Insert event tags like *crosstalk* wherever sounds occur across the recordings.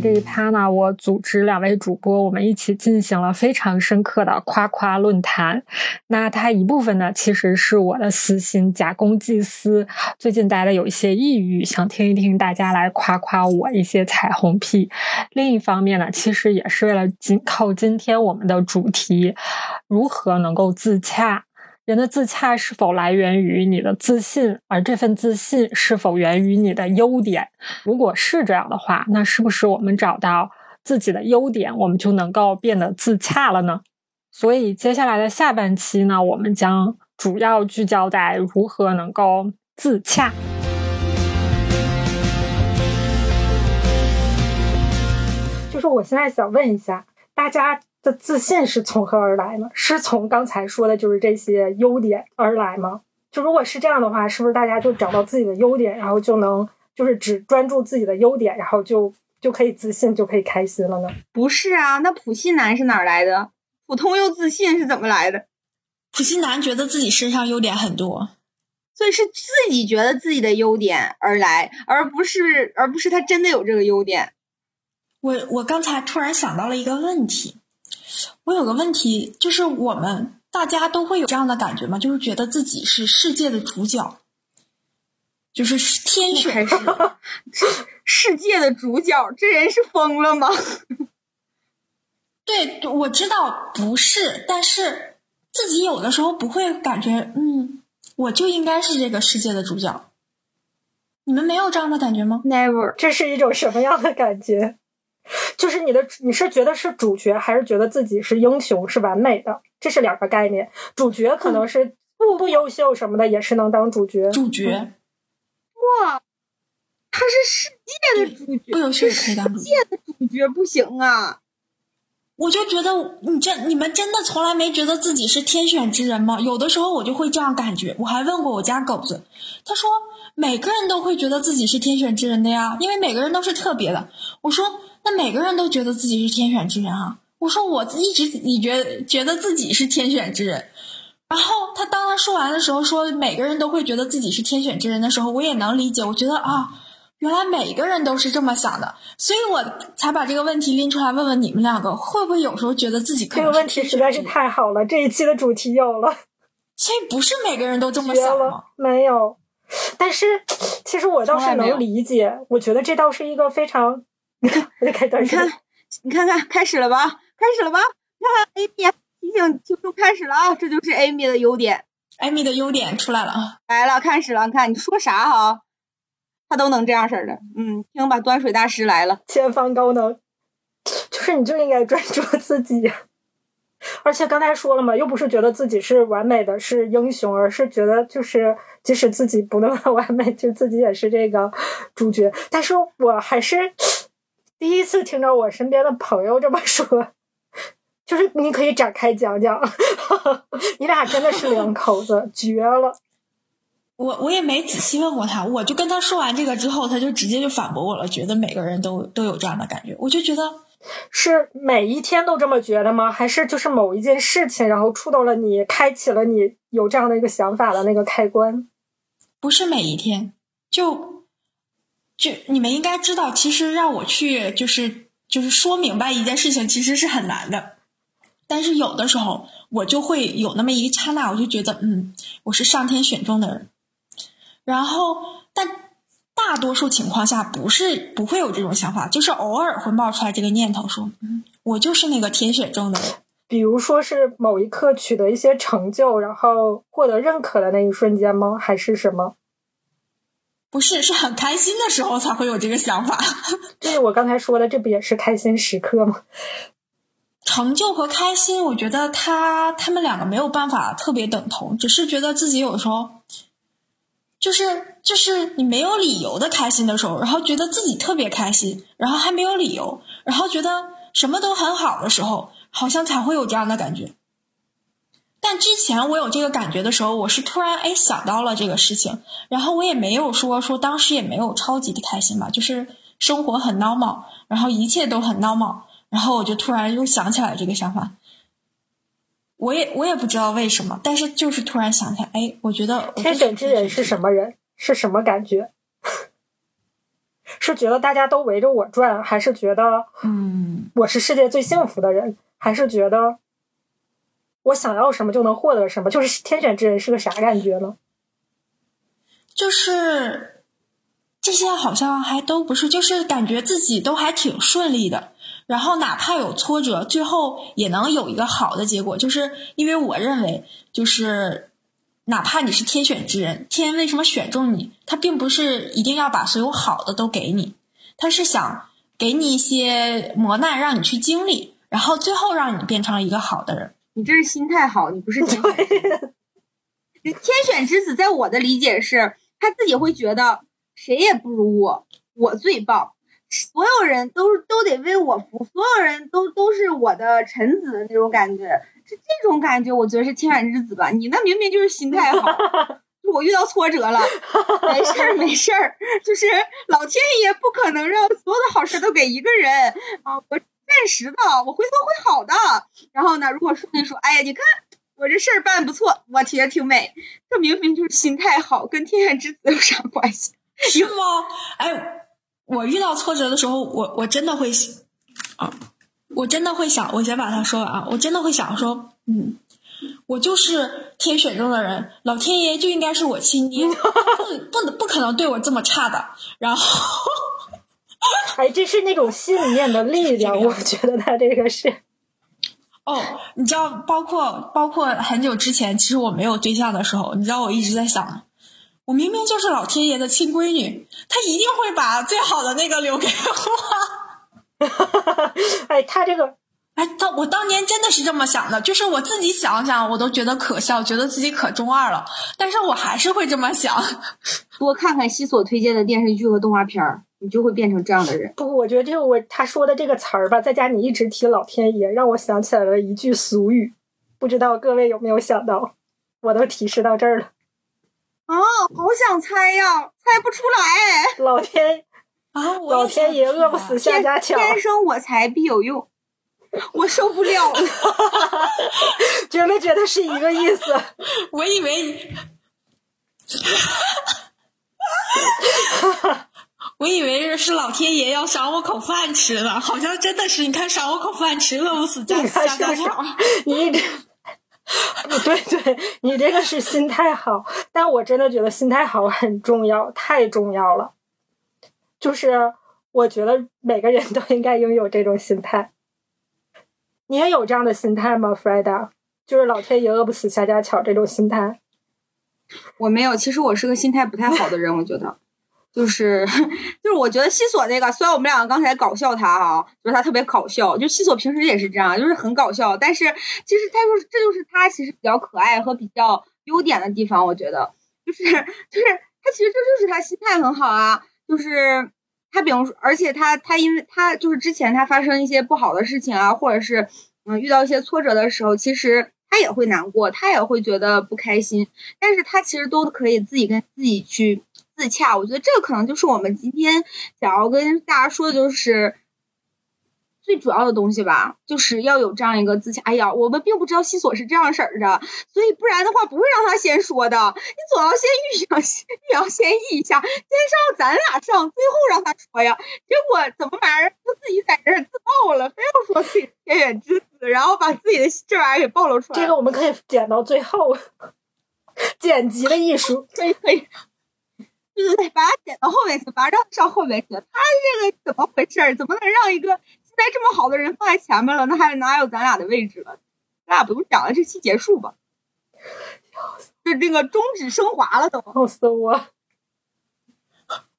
这一趴呢，我组织两位主播，我们一起进行了非常深刻的夸夸论坛。那它一部分呢，其实是我的私心假公济私。最近待的有一些抑郁，想听一听大家来夸夸我一些彩虹屁。另一方面呢，其实也是为了紧靠今天我们的主题，如何能够自洽。人的自洽是否来源于你的自信，而这份自信是否源于你的优点？如果是这样的话，那是不是我们找到自己的优点，我们就能够变得自洽了呢？所以接下来的下半期呢，我们将主要聚焦在如何能够自洽。就是我现在想问一下大家。的自信是从何而来呢？是从刚才说的，就是这些优点而来吗？就如果是这样的话，是不是大家就找到自己的优点，然后就能就是只专注自己的优点，然后就就可以自信，就可以开心了呢？不是啊，那普信男是哪来的？普通又自信是怎么来的？普信男觉得自己身上优点很多，所以是自己觉得自己的优点而来，而不是而不是他真的有这个优点。我我刚才突然想到了一个问题。我有个问题，就是我们大家都会有这样的感觉吗？就是觉得自己是世界的主角，就是天选之人，*laughs* 世界的主角，这人是疯了吗？*laughs* 对，我知道不是，但是自己有的时候不会感觉，嗯，我就应该是这个世界的主角。你们没有这样的感觉吗？Never，这是一种什么样的感觉？就是你的，你是觉得是主角，还是觉得自己是英雄，是完美的？这是两个概念。主角可能是不不优秀什么的，也是能当主角。主角，哇，他是世界的主角，不优秀也可以当主角。世界的主角不行啊！我就觉得你这，你们真的从来没觉得自己是天选之人吗？有的时候我就会这样感觉。我还问过我家狗子，他说每个人都会觉得自己是天选之人的呀，因为每个人都是特别的。我说。那每个人都觉得自己是天选之人啊！我说我一直你觉觉得自己是天选之人，然后他当他说完的时候说每个人都会觉得自己是天选之人的时候，我也能理解。我觉得啊，原来每个人都是这么想的，所以我才把这个问题拎出来问问你们两个，会不会有时候觉得自己这个问题实在是太好了，这一期的主题有了。所以不是每个人都这么想吗？没有，但是其实我倒是能理解，我觉得这倒是一个非常。*laughs* 你看，你看，你看看，开始了吧？开始了吧？看看，Amy 提醒听众开始了啊！这就是 Amy 的优点，Amy 的优点出来了啊！来了，开始了，你看你说啥哈，他都能这样式儿的。嗯，听吧，端水大师来了，前方高能，就是你就应该专注自己。而且刚才说了嘛，又不是觉得自己是完美的，是英雄，而是觉得就是即使自己不那么完美，就自己也是这个主角。但是我还是。第一次听到我身边的朋友这么说，就是你可以展开讲讲，*laughs* 你俩真的是两口子，绝了。*laughs* 我我也没仔细问过他，我就跟他说完这个之后，他就直接就反驳我了，觉得每个人都都有这样的感觉。我就觉得是每一天都这么觉得吗？还是就是某一件事情，然后触动了你，开启了你有这样的一个想法的那个开关？不是每一天，就。就你们应该知道，其实让我去就是就是说明白一件事情，其实是很难的。但是有的时候，我就会有那么一刹那，我就觉得，嗯，我是上天选中的人。然后，但大多数情况下不是不会有这种想法，就是偶尔会冒出来这个念头，说，我就是那个天选中的人。比如说是某一刻取得一些成就，然后获得认可的那一瞬间吗？还是什么？不是，是很开心的时候才会有这个想法。就是我刚才说的，这不也是开心时刻吗？*laughs* 成就和开心，我觉得他他们两个没有办法特别等同，只是觉得自己有时候，就是就是你没有理由的开心的时候，然后觉得自己特别开心，然后还没有理由，然后觉得什么都很好的时候，好像才会有这样的感觉。但之前我有这个感觉的时候，我是突然哎想到了这个事情，然后我也没有说说当时也没有超级的开心吧，就是生活很 normal，然后一切都很 normal，然后我就突然又想起来这个想法，我也我也不知道为什么，但是就是突然想起来，哎，我觉得天选之人是什么人？是什么感觉？*laughs* 是觉得大家都围着我转，还是觉得嗯，我是世界最幸福的人，还是觉得我想要什么就能获得什么？就是天选之人是个啥感觉呢？就是这些好像还都不是，就是感觉自己都还挺顺利的。然后哪怕有挫折，最后也能有一个好的结果。就是因为我认为，就是哪怕你是天选之人，天为什么选中你？他并不是一定要把所有好的都给你，他是想给你一些磨难，让你去经历，然后最后让你变成一个好的人。你这是心态好，你不是天选之子。*laughs* 天选之子，在我的理解是，他自己会觉得谁也不如我，我最棒，所有人都都得为我服，所有人都都是我的臣子的那种感觉，是这种感觉，我觉得是天选之子吧。你那明明就是心态好，*laughs* 我遇到挫折了，*laughs* 没事儿没事儿，就是老天爷不可能让所有的好事都给一个人啊，我暂时的，我回头会好的。然后呢，如果顺利说，哎呀，你看我这事儿办不错，我觉得挺美，这明明就是心态好，跟天选之子有啥关系？*laughs* 是吗？哎，我遇到挫折的时候，我我真的会啊，我真的会想，我先把它说完啊，我真的会想说，嗯，我就是天选中的人，老天爷就应该是我亲爹，*laughs* 不不不可能对我这么差的。然后，*laughs* 哎，这是那种信念的力量，我觉得他这个是。哦，你知道，包括包括很久之前，其实我没有对象的时候，你知道我一直在想，我明明就是老天爷的亲闺女，他一定会把最好的那个留给我。*laughs* 哎，他这个，哎，当我当年真的是这么想的，就是我自己想想，我都觉得可笑，觉得自己可中二了，但是我还是会这么想。*laughs* 多看看西索推荐的电视剧和动画片儿，你就会变成这样的人。不，我觉得这个我他说的这个词儿吧，在家你一直提老天爷，让我想起来了一句俗语，不知道各位有没有想到？我都提示到这儿了。啊，好想猜呀，猜不出来。老天啊，我老天爷饿不死瞎家巧，天生我材必有用，我受不了了。*laughs* 觉没觉得是一个意思？我以为你。*laughs* 我以为是老天爷要赏我口饭吃了，好像真的是。你看，赏我口饭吃，饿不死家家家巧。你一直，对对，你这个是心态好，但我真的觉得心态好很重要，太重要了。就是我觉得每个人都应该拥有这种心态。你也有这样的心态吗 f r e d a 就是老天爷饿不死瞎家巧这种心态。我没有，其实我是个心态不太好的人，我觉得，就是 *laughs* 就是我觉得西索那个，虽然我们两个刚才搞笑他啊，就是他特别搞笑，就西索平时也是这样，就是很搞笑，但是其实他就是这就是他其实比较可爱和比较优点的地方，我觉得。就是就是他其实这就是他心态很好啊，就是他比如说，而且他他因为他就是之前他发生一些不好的事情啊，或者是嗯遇到一些挫折的时候，其实。他也会难过，他也会觉得不开心，但是他其实都可以自己跟自己去自洽。我觉得这个可能就是我们今天想要跟大家说的，就是最主要的东西吧，就是要有这样一个自洽。哎呀，我们并不知道西索是这样式儿的，所以不然的话不会让他先说的。你总要先预想、预扬 *laughs* 先议一下，先上咱俩上，最后让他说呀。结果怎么玩意儿，他自己在这儿自爆了，非要说自己天选之子。然后把自己的这玩意儿给暴露出来，这个我们可以剪到最后，剪辑的艺术 *laughs* 可以可以，对对对，把它剪到后面去，把它让上后面去。他这个怎么回事？怎么能让一个现在这么好的人放在前面了？那还哪有咱俩的位置了？咱俩不用讲了，这期结束吧。就那个终止升华了都，笑死我！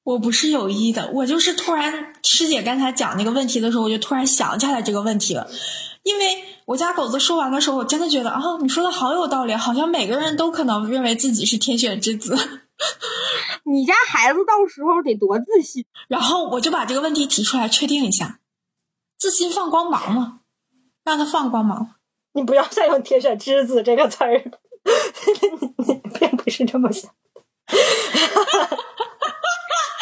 我不是有意的，我就是突然师姐刚才讲那个问题的时候，我就突然想起来这个问题了。因为我家狗子说完的时候，我真的觉得啊，你说的好有道理，好像每个人都可能认为自己是天选之子。*laughs* 你家孩子到时候得多自信。然后我就把这个问题提出来，确定一下，自信放光芒嘛，让他放光芒。你不要再用“天选之子”这个词儿，*laughs* 你你并不是这么想。*laughs*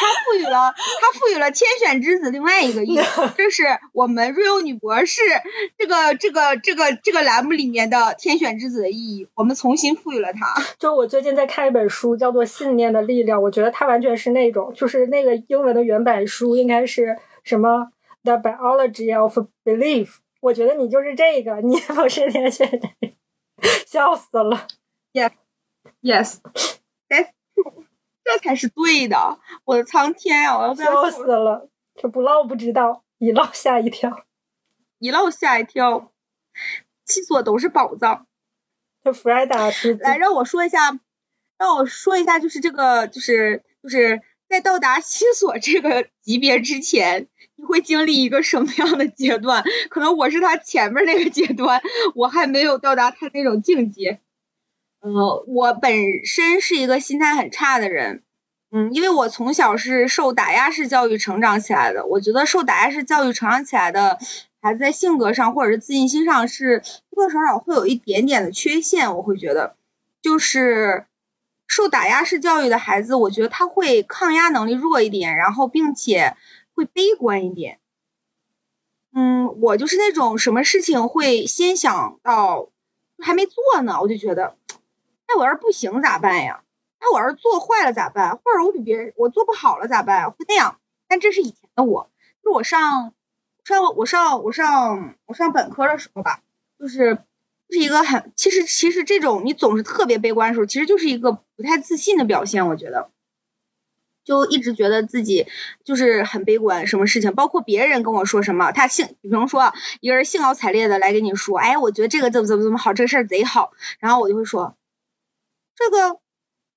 他赋予了他赋予了天选之子另外一个意义，*laughs* 这是我们瑞欧女博士这个这个这个这个栏目里面的天选之子的意义，我们重新赋予了它。就我最近在看一本书，叫做《信念的力量》，我觉得它完全是那种，就是那个英文的原版书应该是什么《The Biology of Belief》。我觉得你就是这个，你不是天选的，笑死了。Yes, that's true，*laughs* 这才是对的。我的苍天呀！我要笑死了，这不唠不知道，一唠吓一跳。一唠吓一跳？七所都是宝藏。这弗莱达是来，让我说一下，让我说一下，就是这个，就是就是在到达七索这个级别之前，你会经历一个什么样的阶段？可能我是他前面那个阶段，我还没有到达他那种境界。呃，我本身是一个心态很差的人，嗯，因为我从小是受打压式教育成长起来的。我觉得受打压式教育成长起来的孩子，在性格上或者是自信心上是多多少少会有一点点的缺陷。我会觉得，就是受打压式教育的孩子，我觉得他会抗压能力弱一点，然后并且会悲观一点。嗯，我就是那种什么事情会先想到还没做呢，我就觉得，那我要是不行咋办呀？那我要是做坏了咋办？或者我比别人我做不好了咋办？会那样。但这是以前的我，就是我上上我上我上我上本科的时候吧，就是是一个很其实其实这种你总是特别悲观的时候，其实就是一个不太自信的表现，我觉得。就一直觉得自己就是很悲观，什么事情，包括别人跟我说什么，他兴，比方说一个人兴高采烈的来跟你说，哎，我觉得这个怎么怎么怎么好，这个事儿贼好，然后我就会说，这个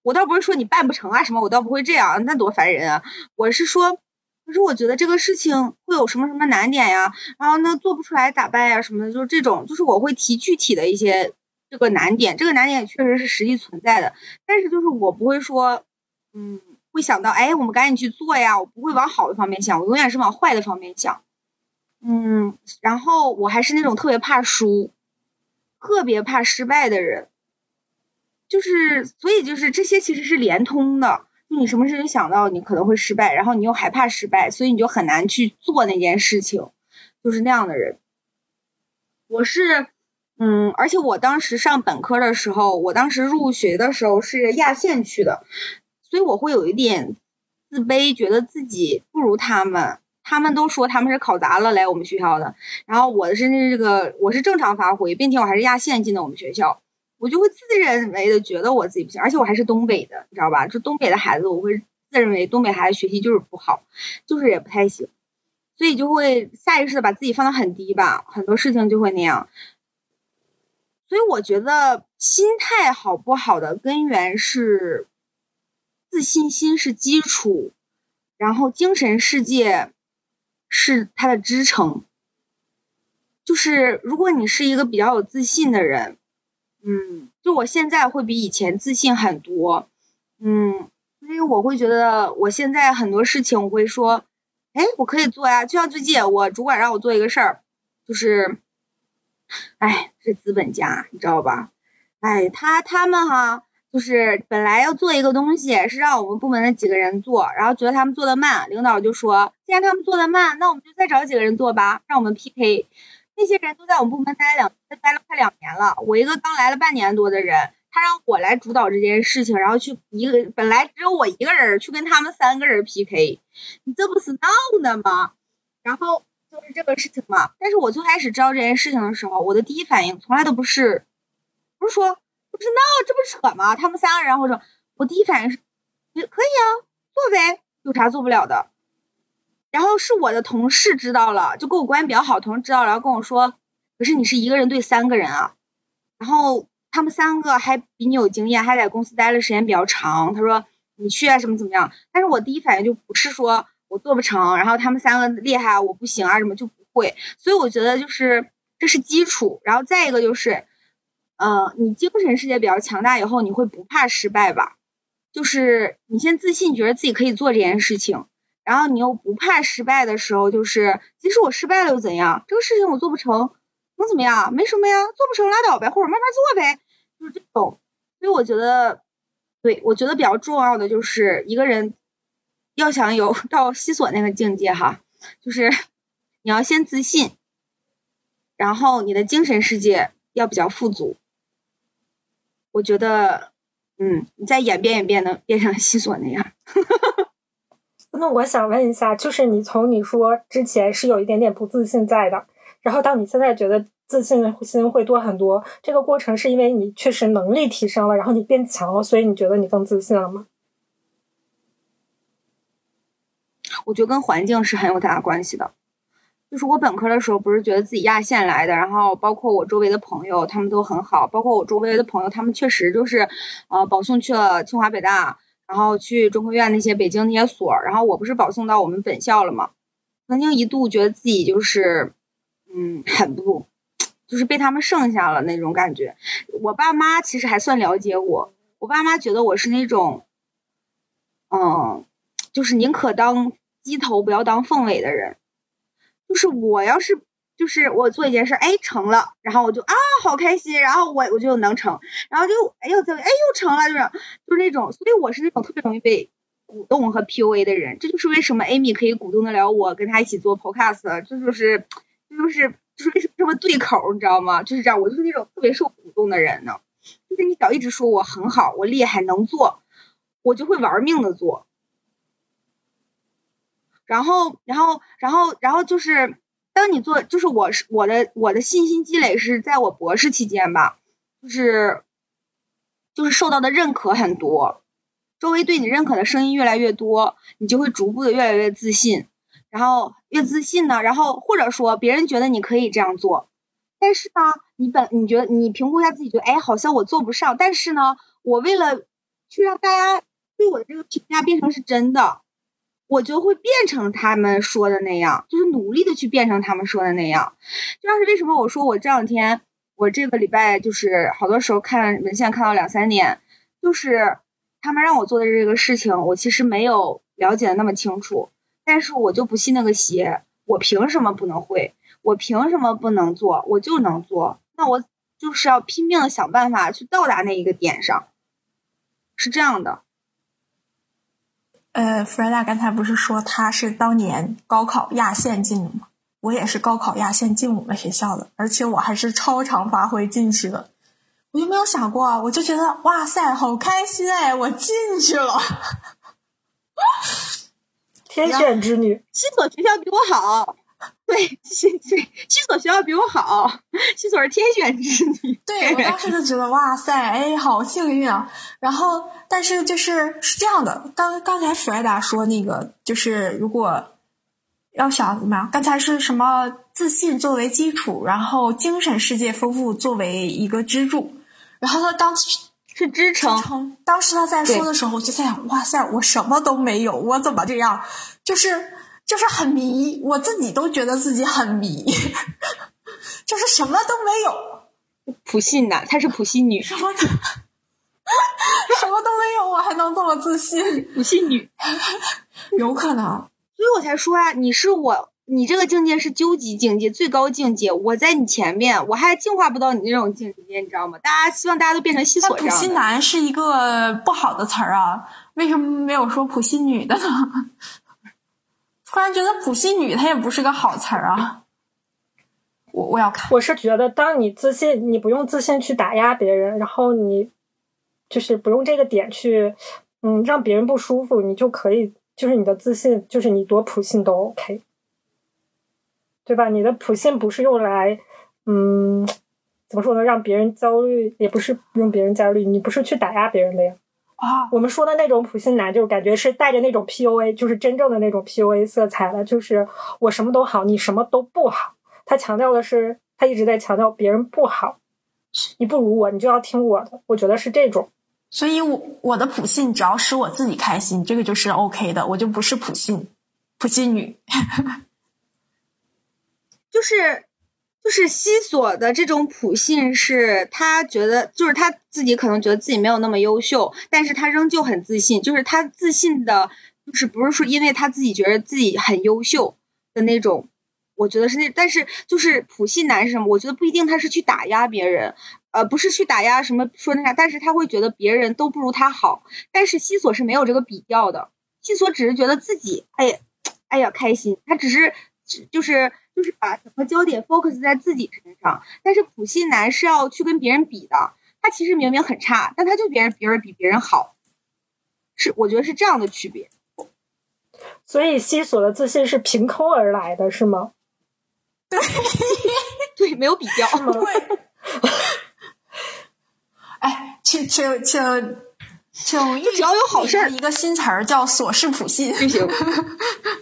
我倒不是说你办不成啊什么，我倒不会这样，那多烦人啊，我是说，可是我觉得这个事情会有什么什么难点呀，然后呢做不出来咋办呀什么的，就是这种，就是我会提具体的一些这个难点，这个难点也确实是实际存在的，但是就是我不会说，嗯。会想到，哎，我们赶紧去做呀！我不会往好的方面想，我永远是往坏的方面想。嗯，然后我还是那种特别怕输、特别怕失败的人，就是所以就是这些其实是连通的。你什么事情想到你可能会失败，然后你又害怕失败，所以你就很难去做那件事情，就是那样的人。我是，嗯，而且我当时上本科的时候，我当时入学的时候是亚线去的。所以我会有一点自卑，觉得自己不如他们。他们都说他们是考砸了来我们学校的，然后我的是这个我是正常发挥，并且我还是压线进的我们学校，我就会自认为的觉得我自己不行，而且我还是东北的，你知道吧？就东北的孩子，我会自认为东北孩子学习就是不好，就是也不太行，所以就会下意识的把自己放得很低吧，很多事情就会那样。所以我觉得心态好不好的根源是。自信心是基础，然后精神世界是它的支撑。就是如果你是一个比较有自信的人，嗯，就我现在会比以前自信很多，嗯，因为我会觉得我现在很多事情我会说，哎，我可以做呀。就像最近我主管让我做一个事儿，就是，哎，是资本家，你知道吧？哎，他他们哈。就是本来要做一个东西，是让我们部门的几个人做，然后觉得他们做的慢，领导就说，既然他们做的慢，那我们就再找几个人做吧，让我们 PK。那些人都在我们部门待了两待了快两年了，我一个刚来了半年多的人，他让我来主导这件事情，然后去一个本来只有我一个人去跟他们三个人 PK，你这不是闹呢吗？然后就是这个事情嘛。但是我最开始知道这件事情的时候，我的第一反应从来都不是，不是说。不是闹，这不扯吗？他们三个人，或者我第一反应是，可以啊，做呗，有啥做不了的？然后是我的同事知道了，就跟我关系比较好，同事知道了，然后跟我说，可是你是一个人对三个人啊，然后他们三个还比你有经验，还在公司待的时间比较长。他说你去啊，什么怎么样？但是我第一反应就不是说我做不成，然后他们三个厉害，我不行啊，什么就不会。所以我觉得就是这是基础，然后再一个就是。呃，你精神世界比较强大以后，你会不怕失败吧？就是你先自信，觉得自己可以做这件事情，然后你又不怕失败的时候，就是即使我失败了又怎样？这个事情我做不成，能怎么样？没什么呀，做不成拉倒呗，或者慢慢做呗，就是这种。所以我觉得，对我觉得比较重要的就是一个人要想有到西索那个境界哈，就是你要先自信，然后你的精神世界要比较富足。我觉得，嗯，你再演变演变，能变成西索那样。*laughs* 那我想问一下，就是你从你说之前是有一点点不自信在的，然后到你现在觉得自信心会多很多，这个过程是因为你确实能力提升了，然后你变强了，所以你觉得你更自信了吗？我觉得跟环境是很有大关系的。就是我本科的时候，不是觉得自己压线来的，然后包括我周围的朋友，他们都很好，包括我周围的朋友，他们确实就是，呃，保送去了清华北大，然后去中科院那些北京那些所，然后我不是保送到我们本校了吗？曾经一度觉得自己就是，嗯，很不，就是被他们剩下了那种感觉。我爸妈其实还算了解我，我爸妈觉得我是那种，嗯，就是宁可当鸡头不要当凤尾的人。就是我要是就是我做一件事，哎成了，然后我就啊好开心，然后我我就能成，然后就哎又怎哎又成了，就是就是那种，所以我是那种特别容易被鼓动和 PUA 的人，这就是为什么 Amy 可以鼓动得了我跟他一起做 Podcast，这就是这就是就是为什么这么对口，你知道吗？就是这样，我就是那种特别受鼓动的人呢，就是你只要一直说我很好，我厉害能做，我就会玩命的做。然后，然后，然后，然后就是，当你做，就是我是我的我的信心积累是在我博士期间吧，就是就是受到的认可很多，周围对你认可的声音越来越多，你就会逐步的越来越自信，然后越自信呢，然后或者说别人觉得你可以这样做，但是呢，你本你觉得你评估一下自己，觉得哎好像我做不上，但是呢，我为了去让大家对我的这个评价变成是真的。我就会变成他们说的那样，就是努力的去变成他们说的那样。就像是为什么我说我这两天，我这个礼拜就是好多时候看文献看到两三点，就是他们让我做的这个事情，我其实没有了解的那么清楚，但是我就不信那个邪，我凭什么不能会？我凭什么不能做？我就能做，那我就是要拼命的想办法去到达那一个点上，是这样的。呃，弗莱达刚才不是说他是当年高考压线进的吗？我也是高考压线进我们学校的，而且我还是超常发挥进去的。我就没有想过，我就觉得哇塞，好开心哎，我进去了，*laughs* 天选之女，西所学校比我好。*laughs* 对，西对西所学校比我好，西所是天选之女。对我当时就觉得哇塞，哎，好幸运啊！然后，但是就是是这样的，刚刚才弗莱达说那个，就是如果要想怎么样，刚才是什么自信作为基础，然后精神世界丰富作为一个支柱，然后他当时是支撑。当时他在说的时候，我就在想，哇塞，我什么都没有，我怎么这样？就是。就是很迷，我自己都觉得自己很迷，*laughs* 就是什么都没有。普信男，她是普信女，什么什么都没有，我还能这么自信？普信女，有可能，所以我才说啊，你是我，你这个境界是究极境界，最高境界，我在你前面，我还进化不到你那种境界，你知道吗？大家希望大家都变成西索这样。普信男是一个不好的词儿啊，为什么没有说普信女的呢？突然觉得普信女她也不是个好词儿啊，我我要看。我是觉得，当你自信，你不用自信去打压别人，然后你就是不用这个点去，嗯，让别人不舒服，你就可以，就是你的自信，就是你多普信都 OK，对吧？你的普信不是用来，嗯，怎么说呢？让别人焦虑，也不是用别人焦虑，你不是去打压别人的呀。啊，我们说的那种普信男，就是感觉是带着那种 PUA，就是真正的那种 PUA 色彩了，就是我什么都好，你什么都不好。他强调的是，他一直在强调别人不好，你不如我，你就要听我的。我觉得是这种。所以，我我的普信只要使我自己开心，这个就是 OK 的，我就不是普信，普信女，*laughs* 就是。就是西索的这种普信，是他觉得，就是他自己可能觉得自己没有那么优秀，但是他仍旧很自信。就是他自信的，就是不是说因为他自己觉得自己很优秀的那种，我觉得是那，但是就是普信男是什么？我觉得不一定他是去打压别人，呃，不是去打压什么说那啥，但是他会觉得别人都不如他好。但是西索是没有这个比较的，西索只是觉得自己哎呀哎呀开心，他只是就是就是把整个焦点 focus 在自己身上，但是普信男是要去跟别人比的，他其实明明很差，但他就别人别人比别人好，是我觉得是这样的区别。所以西索的自信是凭空而来的，是吗？*laughs* 对，对没有比较。对。哎，请请请请，只要有好事儿，一个新词儿叫“琐事普信”就行。*laughs*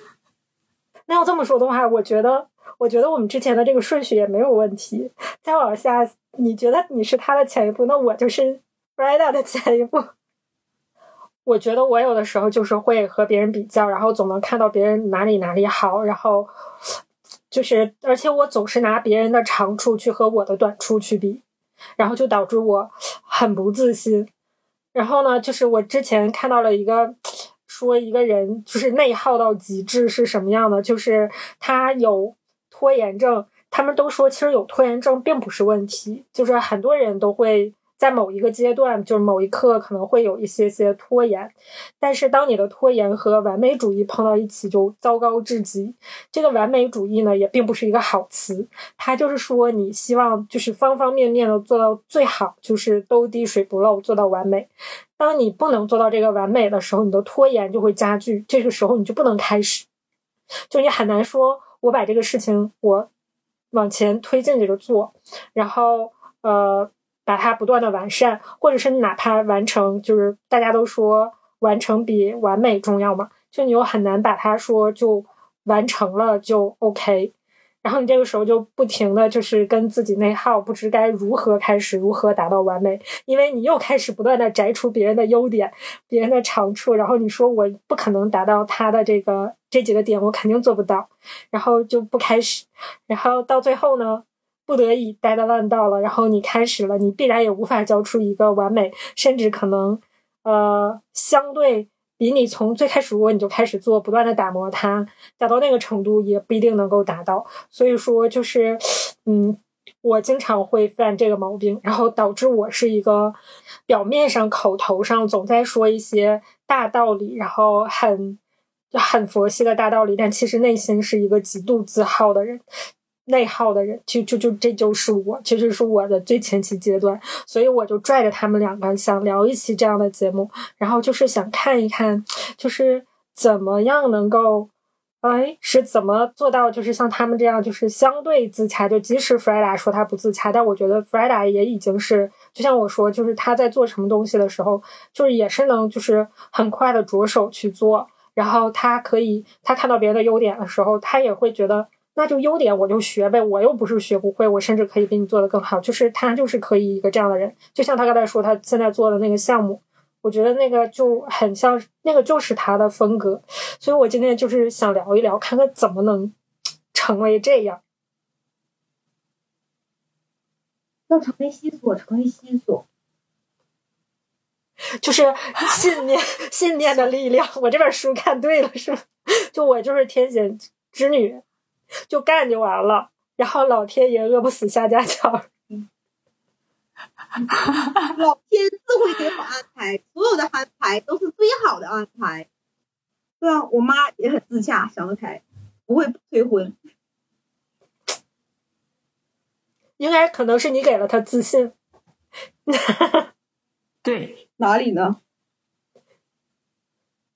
那要这么说的话，我觉得，我觉得我们之前的这个顺序也没有问题。再往下，你觉得你是他的前一步，那我就是 Rida 的前一步。*laughs* 我觉得我有的时候就是会和别人比较，然后总能看到别人哪里哪里好，然后就是，而且我总是拿别人的长处去和我的短处去比，然后就导致我很不自信。然后呢，就是我之前看到了一个说一个人就是内耗到极致是什么样的，就是他有拖延症。他们都说其实有拖延症并不是问题，就是很多人都会。在某一个阶段，就是某一刻可能会有一些些拖延，但是当你的拖延和完美主义碰到一起，就糟糕至极。这个完美主义呢，也并不是一个好词，它就是说你希望就是方方面面的做到最好，就是都滴水不漏，做到完美。当你不能做到这个完美的时候，你的拖延就会加剧，这个时候你就不能开始，就你很难说我把这个事情我往前推进着做，然后呃。把它不断的完善，或者是哪怕完成，就是大家都说完成比完美重要嘛，就你又很难把它说就完成了就 OK，然后你这个时候就不停的就是跟自己内耗，不知该如何开始，如何达到完美，因为你又开始不断的摘除别人的优点，别人的长处，然后你说我不可能达到他的这个这几个点，我肯定做不到，然后就不开始，然后到最后呢？不得已待的烂到了，然后你开始了，你必然也无法交出一个完美，甚至可能，呃，相对比你从最开始如果你就开始做，不断的打磨它，达到那个程度也不一定能够达到。所以说，就是，嗯，我经常会犯这个毛病，然后导致我是一个表面上口头上总在说一些大道理，然后很就很佛系的大道理，但其实内心是一个极度自耗的人。内耗的人，就就就这就是我，其实是我的最前期阶段，所以我就拽着他们两个想聊一期这样的节目，然后就是想看一看，就是怎么样能够，哎，是怎么做到，就是像他们这样，就是相对自洽。就即使 Freda 说他不自洽，但我觉得 Freda 也已经是，就像我说，就是他在做什么东西的时候，就是也是能，就是很快的着手去做，然后他可以，他看到别人的优点的时候，他也会觉得。那就优点我就学呗，我又不是学不会，我甚至可以比你做的更好。就是他就是可以一个这样的人，就像他刚才说他现在做的那个项目，我觉得那个就很像，那个就是他的风格。所以我今天就是想聊一聊，看看怎么能成为这样。要成为西索，成为西索，*laughs* 就是信念，信念的力量。我这本书看对了是吗？*laughs* 就我就是天选之女。就干就完了，然后老天爷饿不死瞎家强 *laughs* 老天自会给我安排，所有的安排都是最好的安排。对啊，我妈也很自洽，想得开，不会催婚。应该可能是你给了他自信。*laughs* 对，哪里呢？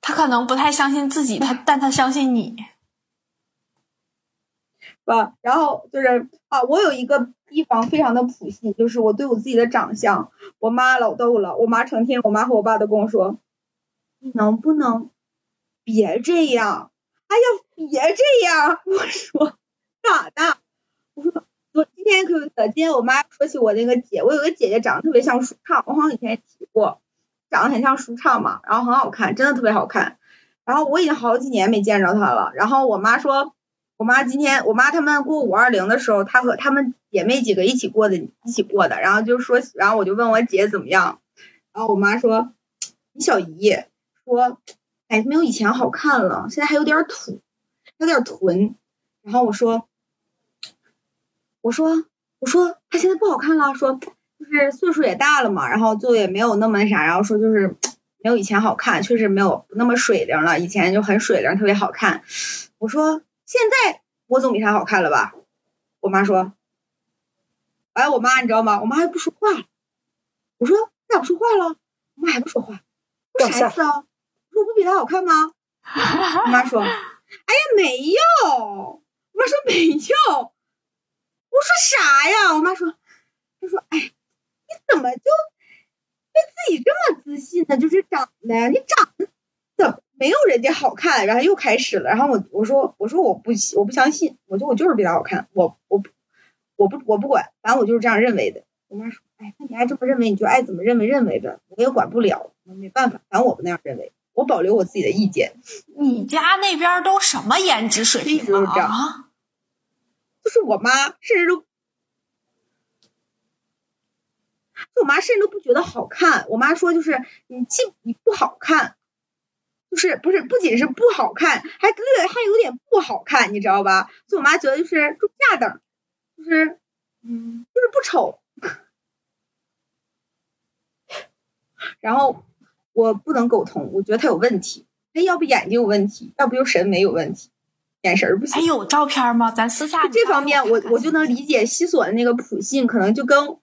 他可能不太相信自己，他但他相信你。吧，然后就是啊，我有一个地方非常的普信，就是我对我自己的长相，我妈老逗了，我妈成天，我妈和我爸都跟我说，能不能别这样？哎呀，别这样！*laughs* 我说咋的？我说我今天可今天我妈说起我那个姐，我有个姐姐长得特别像舒畅，我好像以前也提过，长得很像舒畅嘛，然后很好看，真的特别好看。然后我已经好几年没见着她了，然后我妈说。我妈今天，我妈他们过五二零的时候，她和她们姐妹几个一起过的，一起过的。然后就说，然后我就问我姐怎么样，然后我妈说，你小姨说，哎，没有以前好看了，现在还有点土，有点臀。然后我说，我说，我说她现在不好看了，说就是岁数也大了嘛，然后就也没有那么那啥，然后说就是没有以前好看，确实没有那么水灵了。以前就很水灵，特别好看。我说现在我总比他好看了吧？我妈说，哎，我妈你知道吗？我妈还不说话。我说你咋不说话了？我妈还不说话，我啥意思啊？我说我不比他好看吗？我妈说，哎呀没有。我妈说没有。我说啥呀？我妈说，她说，哎，你怎么就对自己这么自信呢？就是长得，你长得怎么没有人家好看？然后又开始了。然后我我说我说我不我不相信，我就我就是比他好看，我我我不我不管，反正我就是这样认为的。我妈说，哎，那你爱这么认为，你就爱怎么认为认为呗，我也管不了，没办法，反正我不那样认为，我保留我自己的意见。你家那边都什么颜值水平就是这样啊？就是我妈甚至都，就我妈甚至都不觉得好看。我妈说就是你既你不好看，就是不是不仅是不好看，还对还有点不好看，你知道吧？所以我妈觉得就是中下等，就是嗯就是不丑。然后我不能苟同，我觉得他有问题。她要不眼睛有问题，要不就审美有问题，眼神不行。还有照片吗？咱私下这方面我我就能理解西索的那个普信，可能就跟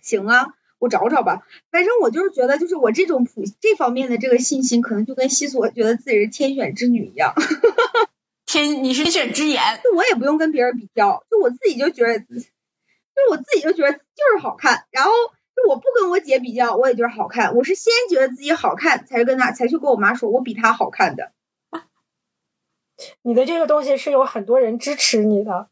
行啊，我找找吧。反正我就是觉得，就是我这种普这方面的这个信心，可能就跟西索觉得自己是天选之女一样。*laughs* 天，你是天选之颜。就我也不用跟别人比较，就我自己就觉得，就我自己就觉得就是好看。然后就我不跟我姐比较，我也觉得好看。我是先觉得自己好看，才跟她才去跟我妈说我比她好看的。*laughs* 你的这个东西是有很多人支持你的。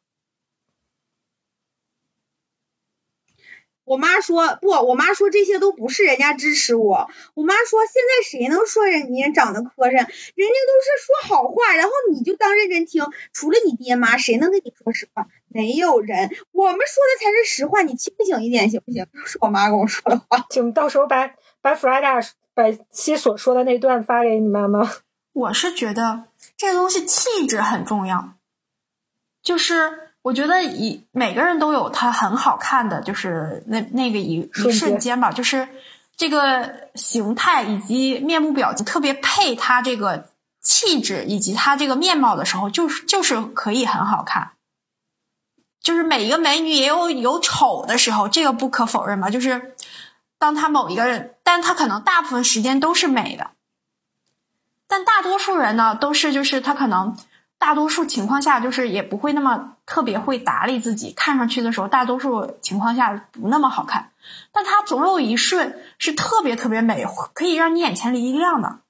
我妈说不，我妈说这些都不是人家支持我。我妈说现在谁能说人家长得磕碜？人家都是说好话，然后你就当认真听。除了你爹妈，谁能跟你说实话？没有人。我们说的才是实话，你清醒一点行不行？是我妈跟我说的话。*laughs* 请到时候把把弗拉达把西所说的那段发给你妈妈。我是觉得这个东西气质很重要，就是。我觉得一每个人都有他很好看的，就是那那个一一瞬间吧，就是这个形态以及面部表情特别配他这个气质以及他这个面貌的时候，就是就是可以很好看。就是每一个美女也有有丑的时候，这个不可否认吧。就是当她某一个人，但她可能大部分时间都是美的，但大多数人呢，都是就是她可能。大多数情况下，就是也不会那么特别会打理自己，看上去的时候，大多数情况下不那么好看。但它总有一瞬是特别特别美，可以让你眼前一亮的。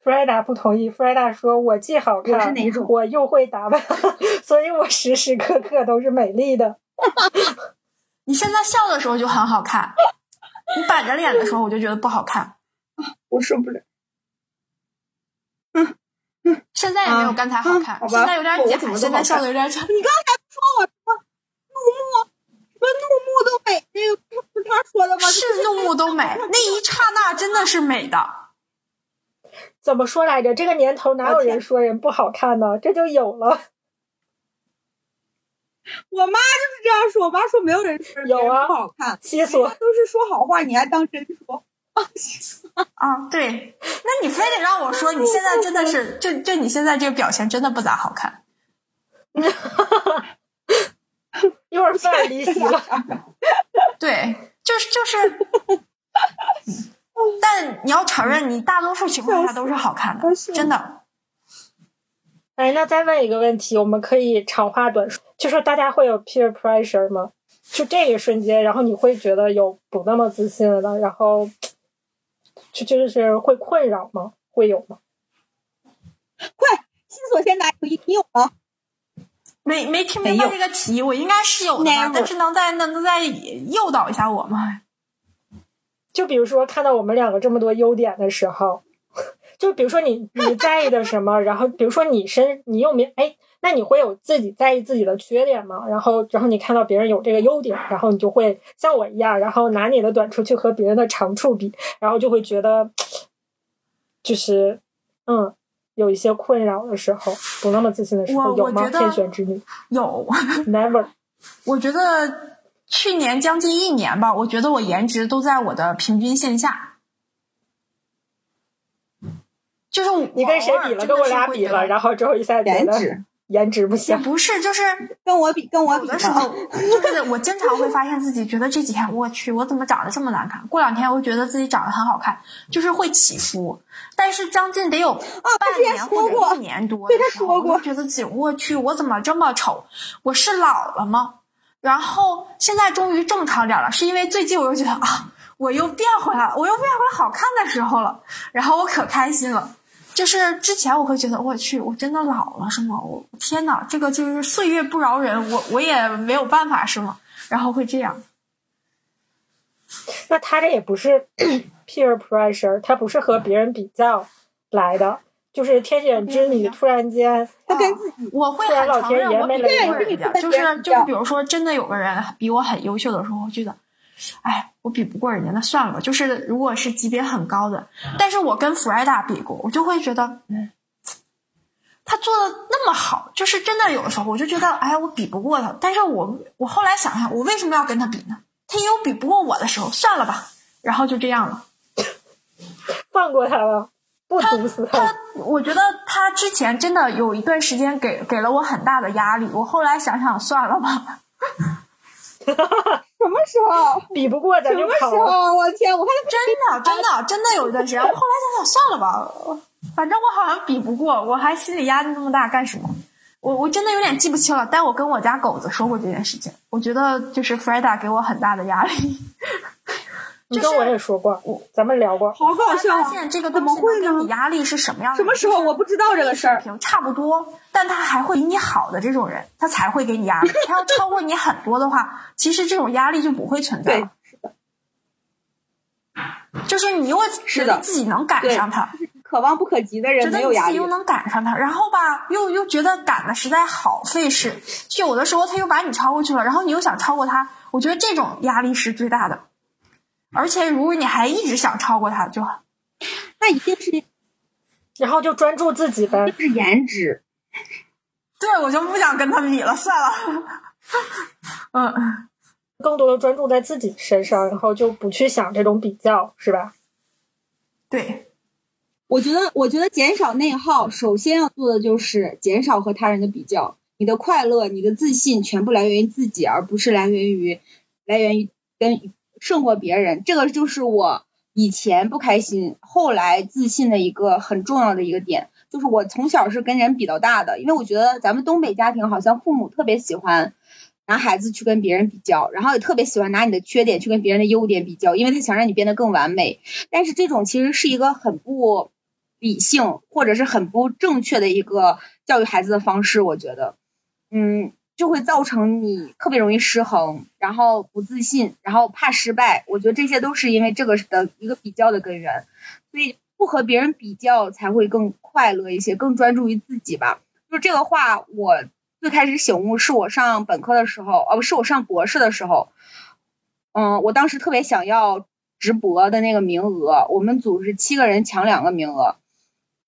弗莱达不同意，弗莱达说：“我既好看，我是哪种？我又会打扮，*laughs* 所以我时时刻刻都是美丽的。*laughs* 你现在笑的时候就很好看，你板着脸的时候我就觉得不好看。*laughs* 我受不了。”嗯嗯，*laughs* 现在也没有刚才好看，嗯、现在有点假，现在笑的有点假。你刚才不说我什么怒目，什么怒目都美，那个不是他说的吗？是怒目都美，*laughs* 那一刹那真的是美的。*laughs* 怎么说来着？这个年头哪有人说人不好看呢？这就有了。我妈就是这样说，我妈说没有人说有啊不好看，西索都是说好话，你还当真说。*laughs* 啊，对，那你非得让我说，你现在真的是，就就你现在这个表情真的不咋好看。一会儿范儿离席了。*laughs* *laughs* 对，就是就是，但你要承认，你大多数情况下都是好看的，真的。哎，那再问一个问题，我们可以长话短说，就是大家会有 peer pressure 吗？就这一瞬间，然后你会觉得有不那么自信了，然后。就就是会困扰吗？会有吗？快，新所先答你你有吗？没没听明白这个题，我应该是有的吧，但是能再能再诱导一下我吗？*laughs* 就比如说看到我们两个这么多优点的时候，*laughs* 就比如说你你在意的什么，*laughs* 然后比如说你身你有没哎。那你会有自己在意自己的缺点吗？然后，然后你看到别人有这个优点，然后你就会像我一样，然后拿你的短处去和别人的长处比，然后就会觉得，就是，嗯，有一些困扰的时候，不那么自信的时候，有吗？天选之女有，never。*laughs* 我觉得去年将近一年吧，我觉得我颜值都在我的平均线下。就是你跟谁比了？跟我俩比了，然后之后一下觉得颜值不也行。不是，就是跟我比，跟我比的时候，就是 *laughs* 我经常会发现自己觉得这几天我去，我怎么长得这么难看？过两天我觉得自己长得很好看，就是会起伏。但是将近得有半年或者一年多对的时候，他说过我就觉得自己我去，我怎么这么丑？我是老了吗？然后现在终于正常点了，是因为最近我又觉得啊，我又变回来了，我又变回好看的时候了，然后我可开心了。就是之前我会觉得我去，我真的老了是吗？我天哪，这个就是岁月不饶人，我我也没有办法是吗？然后会这样，那他这也不是 *clears throat* peer pressure，他不是和别人比较来的，就是天选之女突然间他跟自己我会很承老天爷认我比不没了一过人家，个就是就是比如说真的有个人比我很优秀的时候，我觉得，哎，我比不过人家，那算了吧。就是如果是级别很高的，但是我跟弗莱达比过，我就会觉得，嗯，他做的那么好，就是真的有的时候我就觉得，哎，我比不过他。但是我我后来想想，我为什么要跟他比呢？他也有比不过我的时候，算了吧，然后就这样了。放过他了，不毒死他，我觉得他之前真的有一段时间给给了我很大的压力，我后来想想算了吧。*laughs* 什么时候？比不过咱什么就跑了。时候？我天！我看他真的，真的，真的有一段时间，*laughs* 我后来想想算了吧，反正我好像比不过，我还心理压力那么大干什么？我我真的有点记不清了，但我跟我家狗子说过这件事情，我觉得就是 Freda 给我很大的压力。你跟我也说过，咱们聊过。好搞笑啊！发现这个怎东西么会给你压力是什么样的？什么时候我不知道这个事儿水平差不多，但他还会比你好的这种人，他才会给你压力。他要超过你很多的话，其实这种压力就不会存在了。是的。，就是你又觉得自己能赶上他，可望不可及的人没有压力得你自己又。能赶上他，然后吧，又又觉得赶的实在好费事，就有的时候他又把你超过去了，然后你又想超过他，我觉得这种压力是最大的。而且如果你还一直想超过他，就那一定是然后就专注自己呗就。是颜值。对我就不想跟他比了，算了。*laughs* 嗯，更多的专注在自己身上，然后就不去想这种比较，是吧？对，我觉得，我觉得减少内耗，首先要做的就是减少和他人的比较。你的快乐、你的自信，全部来源于自己，而不是来源于来源于跟胜过别人。这个就是我以前不开心，后来自信的一个很重要的一个点。就是我从小是跟人比较大的，因为我觉得咱们东北家庭好像父母特别喜欢拿孩子去跟别人比较，然后也特别喜欢拿你的缺点去跟别人的优点比较，因为他想让你变得更完美。但是这种其实是一个很不理性或者是很不正确的一个教育孩子的方式，我觉得，嗯，就会造成你特别容易失衡，然后不自信，然后怕失败。我觉得这些都是因为这个的一个比较的根源，所以不和别人比较才会更快乐一些，更专注于自己吧。就这个话，我最开始醒悟是我上本科的时候，哦，不是我上博士的时候，嗯，我当时特别想要直博的那个名额，我们组是七个人抢两个名额。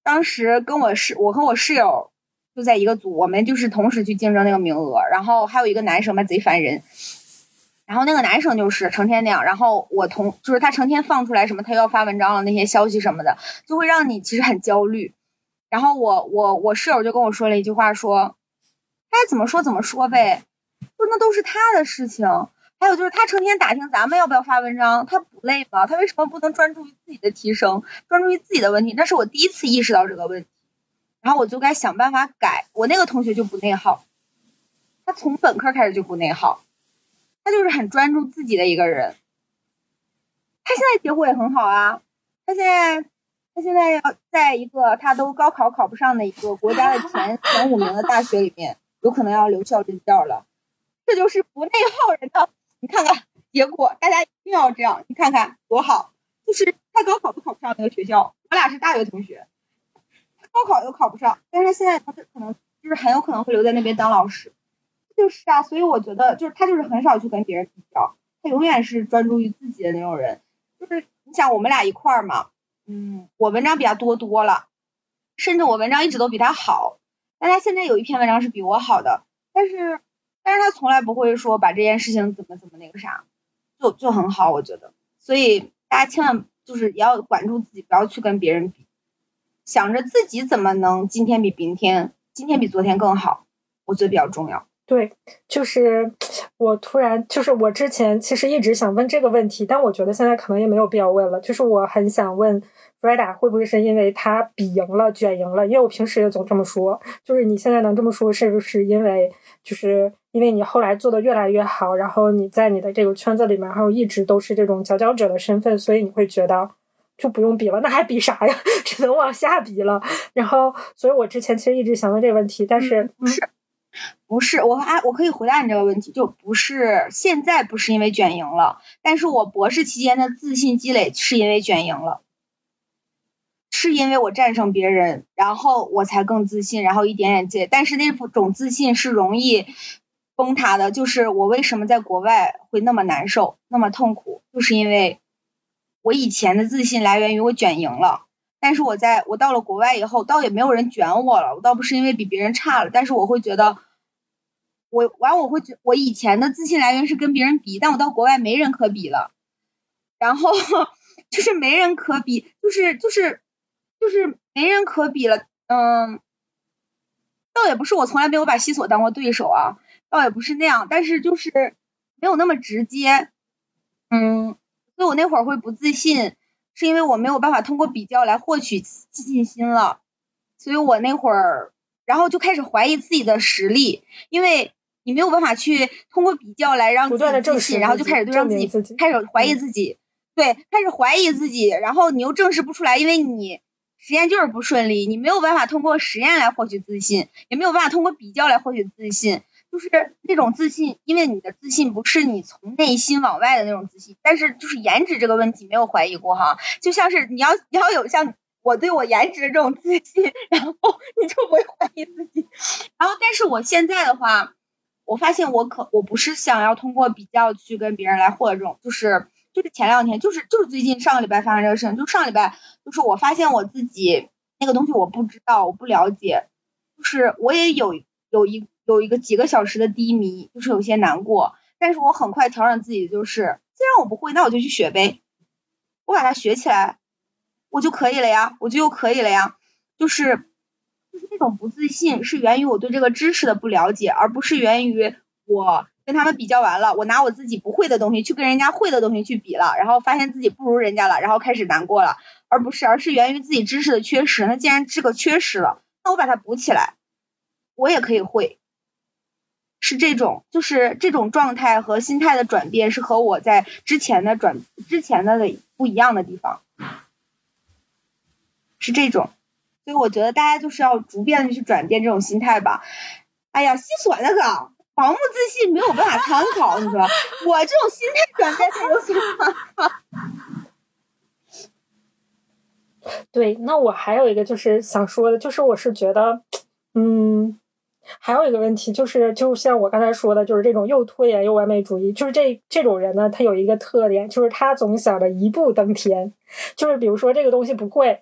当时跟我室，我和我室友就在一个组，我们就是同时去竞争那个名额。然后还有一个男生嘛，贼烦人。然后那个男生就是成天那样，然后我同就是他成天放出来什么他要发文章了那些消息什么的，就会让你其实很焦虑。然后我我我室友就跟我说了一句话说，他怎么说怎么说呗，说那都是他的事情。还有就是他成天打听咱们要不要发文章，他不累吗？他为什么不能专注于自己的提升，专注于自己的问题？那是我第一次意识到这个问题，然后我就该想办法改。我那个同学就不内耗，他从本科开始就不内耗，他就是很专注自己的一个人。他现在结果也很好啊，他现在他现在要在一个他都高考考不上的一个国家的前前五名的大学里面，有可能要留校任教了。这就是不内耗人的，你看看结果，大家一定要这样，你看看多好。就是他高考都考不上那个学校，我俩是大学同学，高考又考不上，但是他现在他可能就是很有可能会留在那边当老师。就是啊，所以我觉得就是他就是很少去跟别人比较，他永远是专注于自己的那种人。就是你想我们俩一块儿嘛，嗯，我文章比他多多了，甚至我文章一直都比他好，但他现在有一篇文章是比我好的，但是但是他从来不会说把这件事情怎么怎么那个啥，就就很好，我觉得。所以大家千万就是也要管住自己，不要去跟别人比，想着自己怎么能今天比明天，今天比昨天更好，我觉得比较重要。对，就是我突然就是我之前其实一直想问这个问题，但我觉得现在可能也没有必要问了。就是我很想问 Freda 会不会是因为他比赢了卷赢了？因为我平时也总这么说，就是你现在能这么说，是不是因为就是因为你后来做的越来越好，然后你在你的这个圈子里面，然后一直都是这种佼佼者的身份，所以你会觉得就不用比了，那还比啥呀？*laughs* 只能往下比了。然后，所以我之前其实一直想问这个问题，但是不是。不是，我还我可以回答你这个问题，就不是现在不是因为卷赢了，但是我博士期间的自信积累是因为卷赢了，是因为我战胜别人，然后我才更自信，然后一点点积累，但是那种自信是容易崩塌的，就是我为什么在国外会那么难受，那么痛苦，就是因为我以前的自信来源于我卷赢了。但是我在我到了国外以后，倒也没有人卷我了。我倒不是因为比别人差了，但是我会觉得，我完我会觉我以前的自信来源是跟别人比，但我到国外没人可比了，然后就是没人可比，就是就是就是没人可比了。嗯，倒也不是我从来没有把西索当过对手啊，倒也不是那样，但是就是没有那么直接。嗯，所以我那会儿会不自信。是因为我没有办法通过比较来获取自信心了，所以我那会儿，然后就开始怀疑自己的实力，因为你没有办法去通过比较来让自己自信，然后就开始对让自己开始怀疑自己，对，开始怀疑自己，然后你又证实不出来，因为你实验就是不顺利，你没有办法通过实验来获取自信，也没有办法通过比较来获取自信。就是那种自信，因为你的自信不是你从内心往外的那种自信，但是就是颜值这个问题没有怀疑过哈，就像是你要你要有像我对我颜值的这种自信，然后你就不会怀疑自己。然后，但是我现在的话，我发现我可我不是想要通过比较去跟别人来获得这种，就是就是前两天，就是就是最近上个礼拜发生这个事情，就上礼拜，就是我发现我自己那个东西我不知道，我不了解，就是我也有有一。有一个几个小时的低迷，就是有些难过，但是我很快调整自己，就是既然我不会，那我就去学呗，我把它学起来，我就可以了呀，我就又可以了呀，就是就是那种不自信是源于我对这个知识的不了解，而不是源于我跟他们比较完了，我拿我自己不会的东西去跟人家会的东西去比了，然后发现自己不如人家了，然后开始难过了，而不是而是源于自己知识的缺失，那既然这个缺失了，那我把它补起来，我也可以会。是这种，就是这种状态和心态的转变，是和我在之前的转之前的不一样的地方，是这种，所以我觉得大家就是要逐渐的去转变这种心态吧。哎呀，心酸那个盲目自信没有办法参考，你说我这种心态转变才有所参考。*laughs* 对，那我还有一个就是想说的，就是我是觉得，嗯。还有一个问题就是，就像我刚才说的，就是这种又拖延又完美主义，就是这这种人呢，他有一个特点，就是他总想着一步登天。就是比如说这个东西不会，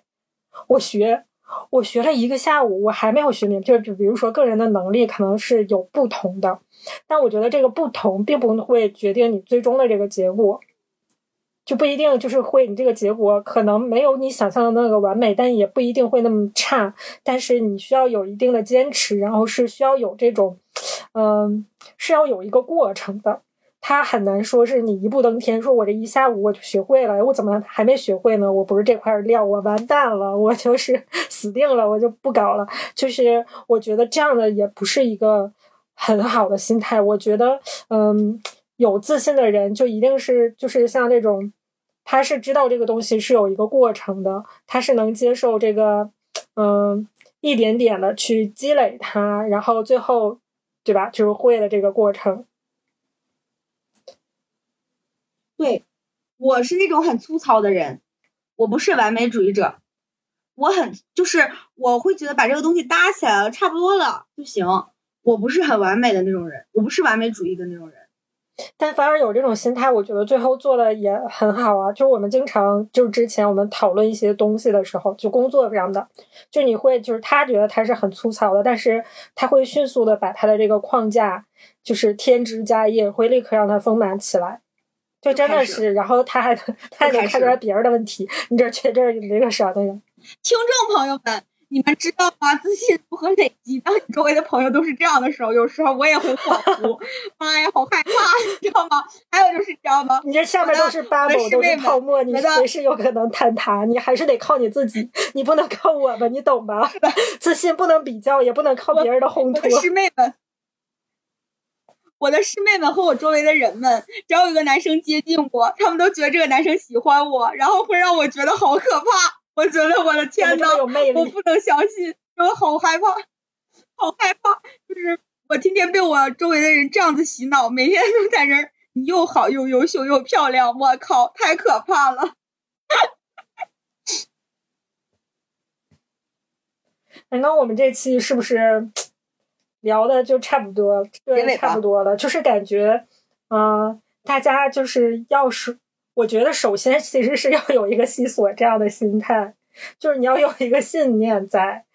我学，我学了一个下午，我还没有学明白。就比如说个人的能力可能是有不同的，但我觉得这个不同并不会决定你最终的这个结果。就不一定就是会，你这个结果可能没有你想象的那个完美，但也不一定会那么差。但是你需要有一定的坚持，然后是需要有这种，嗯，是要有一个过程的。它很难说是你一步登天，说我这一下午我就学会了，我怎么还没学会呢？我不是这块料，我完蛋了，我就是 *laughs* 死定了，我就不搞了。就是我觉得这样的也不是一个很好的心态。我觉得，嗯。有自信的人就一定是就是像这种，他是知道这个东西是有一个过程的，他是能接受这个，嗯，一点点的去积累它，然后最后，对吧？就是会的这个过程。对，我是那种很粗糙的人，我不是完美主义者，我很就是我会觉得把这个东西搭起来了，差不多了就行。我不是很完美的那种人，我不是完美主义的那种人。但反而有这种心态，我觉得最后做的也很好啊。就是我们经常，就是之前我们讨论一些东西的时候，就工作上的，就你会就是他觉得他是很粗糙的，但是他会迅速的把他的这个框架就是添枝加叶，会立刻让它丰满起来。就真的是，然后他还他还能看出来别人的问题，你这缺这儿，你这个少那个。听众朋友们。你们知道吗？自信如何累积？当你周围的朋友都是这样的时候，有时候我也会恍惚。*laughs* 妈呀，好害怕，*laughs* 你知道吗？还有就是，你知道吗？你这下面都是 bubble，都是泡沫，你随时有可能坍塌。你还是得靠你自己，*laughs* 你不能靠我们，你懂吧？自信不能比较，也不能靠别人的烘托。师妹们，我的师妹们和我周围的人们，只要有个男生接近我，他们都觉得这个男生喜欢我，然后会让我觉得好可怕。我觉得我的天呐，我不能相信，我好害怕，好害怕。就是我天天被我周围的人这样子洗脑，每天都在这儿，你又好又优秀又漂亮，我靠，太可怕了。*laughs* 哎，那我们这期是不是聊的就差不多？对，差不多了。就是感觉，嗯，大家就是要是。我觉得首先其实是要有一个西索这样的心态，就是你要有一个信念在。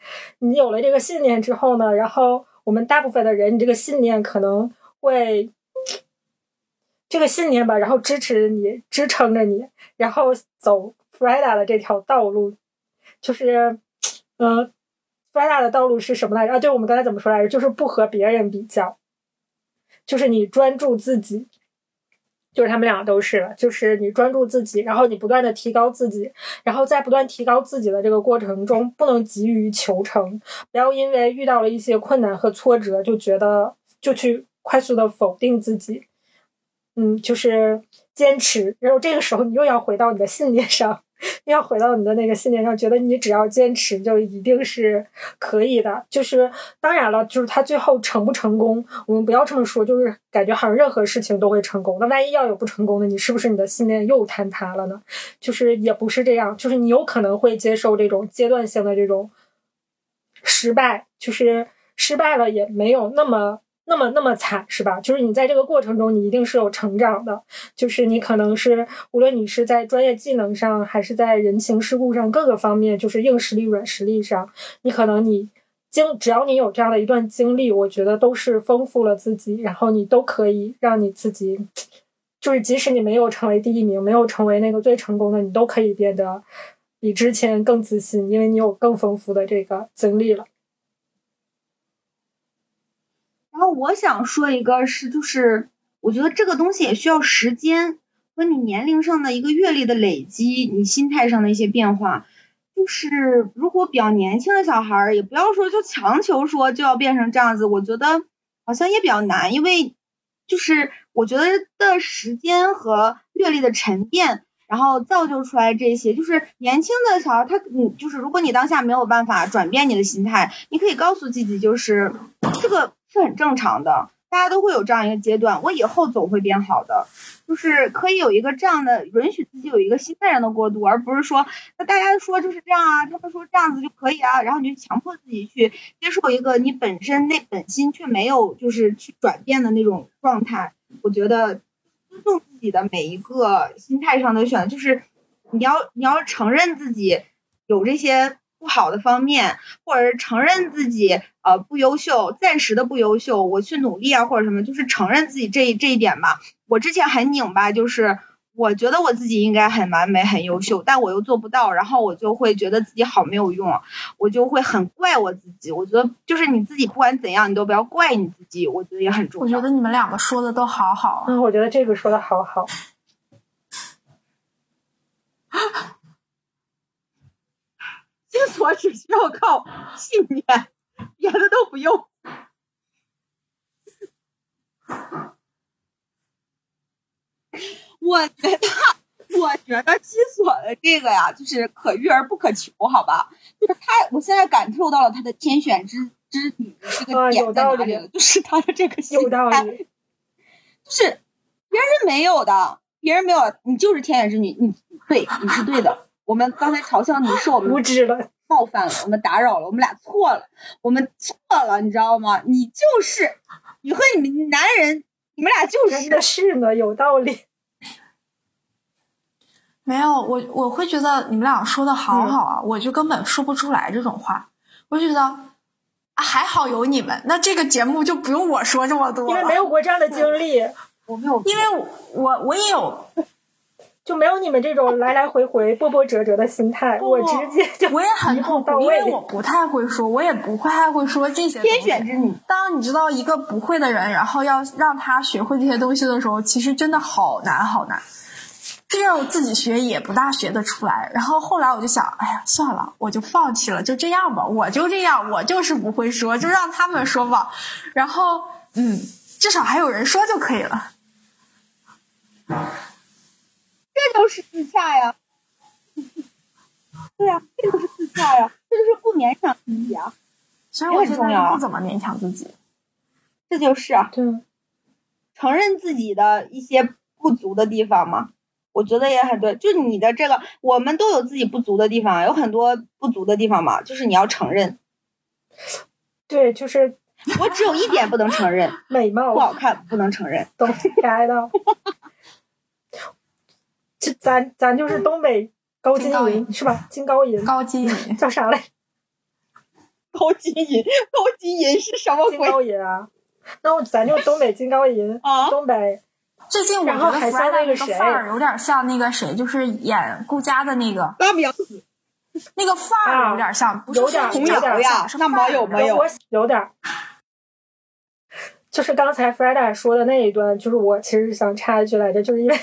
你有了这个信念之后呢，然后我们大部分的人，你这个信念可能会这个信念吧，然后支持你，支撑着你，然后走 Freda 的这条道路。就是，嗯，Freda 的道路是什么来着？啊，对，我们刚才怎么说来着？就是不和别人比较，就是你专注自己。就是他们俩都是，就是你专注自己，然后你不断的提高自己，然后在不断提高自己的这个过程中，不能急于求成，不要因为遇到了一些困难和挫折，就觉得就去快速的否定自己，嗯，就是坚持，然后这个时候你又要回到你的信念上。要回到你的那个信念上，觉得你只要坚持，就一定是可以的。就是当然了，就是他最后成不成功，我们不要这么说。就是感觉好像任何事情都会成功，那万一要有不成功的，你是不是你的信念又坍塌了呢？就是也不是这样，就是你有可能会接受这种阶段性的这种失败，就是失败了也没有那么。那么那么惨是吧？就是你在这个过程中，你一定是有成长的。就是你可能是无论你是在专业技能上，还是在人情世故上各个方面，就是硬实力、软实力上，你可能你经只要你有这样的一段经历，我觉得都是丰富了自己，然后你都可以让你自己，就是即使你没有成为第一名，没有成为那个最成功的，你都可以变得比之前更自信，因为你有更丰富的这个经历了。然我想说一个，是就是我觉得这个东西也需要时间和你年龄上的一个阅历的累积，你心态上的一些变化。就是如果比较年轻的小孩儿，也不要说就强求说就要变成这样子，我觉得好像也比较难，因为就是我觉得的时间和阅历的沉淀，然后造就出来这些。就是年轻的小孩，他嗯，就是如果你当下没有办法转变你的心态，你可以告诉自己，就是这个。是很正常的，大家都会有这样一个阶段。我以后总会变好的，就是可以有一个这样的允许自己有一个心态上的过渡，而不是说那大家说就是这样啊，他们说这样子就可以啊，然后你就强迫自己去接受一个你本身那本心却没有就是去转变的那种状态。我觉得尊重自己的每一个心态上的选择，就是你要你要承认自己有这些。不好的方面，或者是承认自己呃不优秀，暂时的不优秀，我去努力啊，或者什么，就是承认自己这这一点吧。我之前很拧巴，就是我觉得我自己应该很完美、很优秀，但我又做不到，然后我就会觉得自己好没有用，我就会很怪我自己。我觉得就是你自己不管怎样，你都不要怪你自己，我觉得也很重要。我觉得你们两个说的都好好。嗯，我觉得这个说的好好。*laughs* 金锁只需要靠信念，别的都不用。*laughs* 我觉得，我觉得金锁的这个呀，就是可遇而不可求，好吧？就是他，我现在感受到了他的天选之之女的这个点在哪里了，就是他的这个心态，就是别人没有的，别人没有，你就是天选之女，你对，你是对的。我们刚才嘲笑你是我们 *laughs* 无知了，冒犯了，我们打扰了，我们俩错了，我们错了，你知道吗？你就是你和你们男人你们俩就真是的是呢，有道理。没有，我我会觉得你们俩说的好好啊，我就根本说不出来这种话。我就觉得啊，还好有你们，那这个节目就不用我说这么多了，因为没有过这样的经历，*laughs* 我没有因为我我我也有，就没有你们这种来来回回、波波折折的心态。我直接就我也很一痛苦，因为我不太会说，我也不太会说这些东天西选之女。当你知道一个不会的人，然后要让他学会这些东西的时候，其实真的好难好难。这样我自己学也不大学得出来。然后后来我就想，哎呀，算了，我就放弃了，就这样吧，我就这样，我就是不会说，就让他们说吧。然后，嗯，至少还有人说就可以了。这就是自洽呀。*laughs* 对呀、这就是自洽呀，这就是不勉强自己啊，所以我现在不怎么勉强自己。这就是啊，对，承认自己的一些不足的地方嘛。我觉得也很对，就你的这个，我们都有自己不足的地方，有很多不足的地方嘛，就是你要承认。对，就是我只有一点不能承认，*laughs* 美貌不好看不能承认。都该的。*laughs* 就咱咱就是东北高金银是吧？金高银高金银，*laughs* 叫啥来？高金银，高金银是什么高银啊？那我咱就东北金高银，*laughs* 啊？东北最近我然后觉得还像 Frida 那个谁范儿有点像那个谁，就是演顾佳的那个那个范儿有点像，不是有点有点得像那毛有没有我有点，就是刚才 Freda 说的那一段，就是我其实想插一句来着，就是因为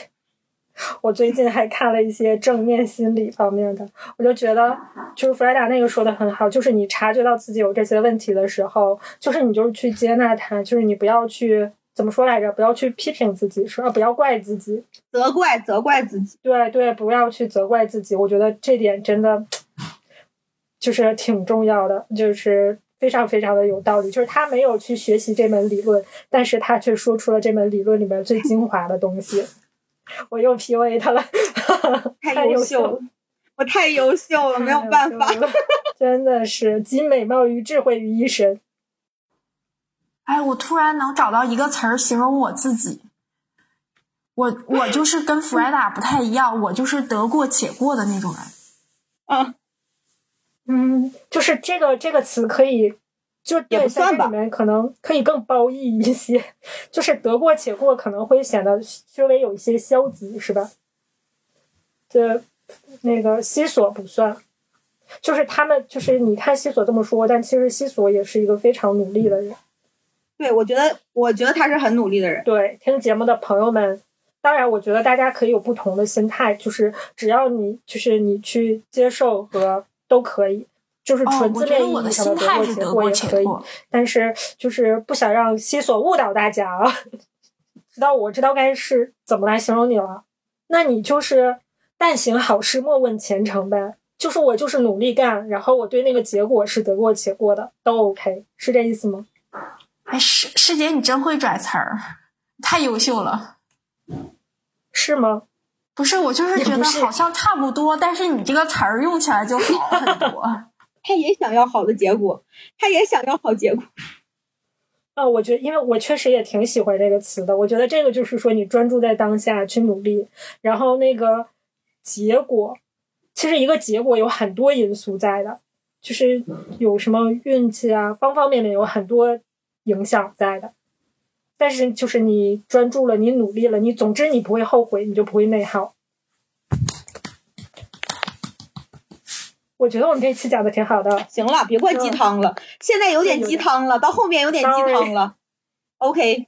我最近还看了一些正面心理方面的，我就觉得就是 Freda 那个说的很好，就是你察觉到自己有这些问题的时候，就是你就是去接纳它，就是你不要去怎么说来着，不要去批评自己，说啊不要怪自己，责怪责怪自己。对对，不要去责怪自己，我觉得这点真的就是挺重要的，就是非常非常的有道理。就是他没有去学习这门理论，但是他却说出了这门理论里面最精华的东西。我又 PUA 他了，太 *laughs* 太优秀了，我太优秀了，没有办法。*laughs* 真的是集美貌与智慧于一身。哎，我突然能找到一个词儿形容我自己，我我就是跟 Freda 不太一样，我就是得过且过的那种人。啊，嗯，就是这个这个词可以，就也对，不算吧里面可能可以更褒义一些，就是得过且过可能会显得稍微有一些消极，是吧？这那个西索不算，就是他们就是你看西索这么说，但其实西索也是一个非常努力的人。对，我觉得，我觉得他是很努力的人。对，听节目的朋友们，当然，我觉得大家可以有不同的心态，就是只要你就是你去接受和都可以，就是哦，纯字面意义上我的得过且态是得过过也可以。且过。但是就是不想让西索误导大家啊。*laughs* 知道我知道该是怎么来形容你了，那你就是但行好事，莫问前程呗。就是我就是努力干，然后我对那个结果是得过且过的，都 OK，是这意思吗？哎，师师姐，你真会拽词儿，太优秀了。是吗？不是，我就是觉得好像差不多，但是你这个词儿用起来就好很多。*laughs* 他也想要好的结果，他也想要好结果。啊，我觉得，因为我确实也挺喜欢这个词的。我觉得这个就是说，你专注在当下去努力，然后那个结果，其实一个结果有很多因素在的，就是有什么运气啊，方方面面有很多影响在的。但是就是你专注了，你努力了，你总之你不会后悔，你就不会内耗。我觉得我们这期讲的挺好的，行了，别灌鸡汤了，现在有点鸡汤了，到后面有点鸡汤了。OK，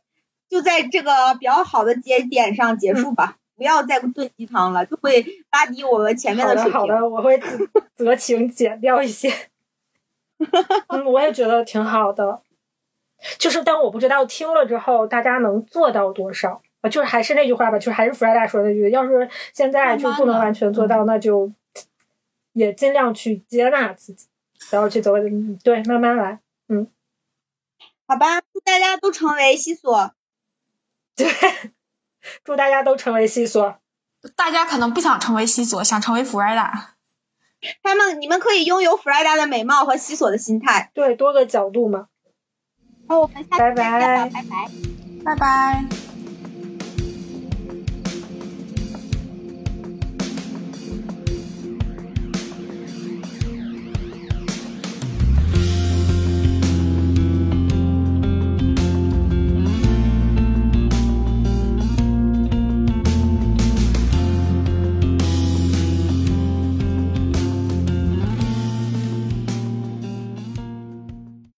就在这个比较好的节点上结束吧，不要再炖鸡汤了，就会拉低我们前面的水平。的好的，我会择 *laughs* 择情减掉一些。*laughs* 嗯，我也觉得挺好的，就是但我不知道听了之后大家能做到多少啊。就是还是那句话吧，就是还是弗莱达说的那句，要是现在就不能完全做到，那就也尽量去接纳自己，然后去走，嗯对，慢慢来。嗯好吧，祝大家都成为西索。对，*laughs* 祝大家都成为西索。大家可能不想成为西索，想成为 Frida。他们，你们可以拥有弗莱达的美貌和西索的心态。对，多个角度嘛。好，我们下期拜再见吧，拜拜拜。拜拜。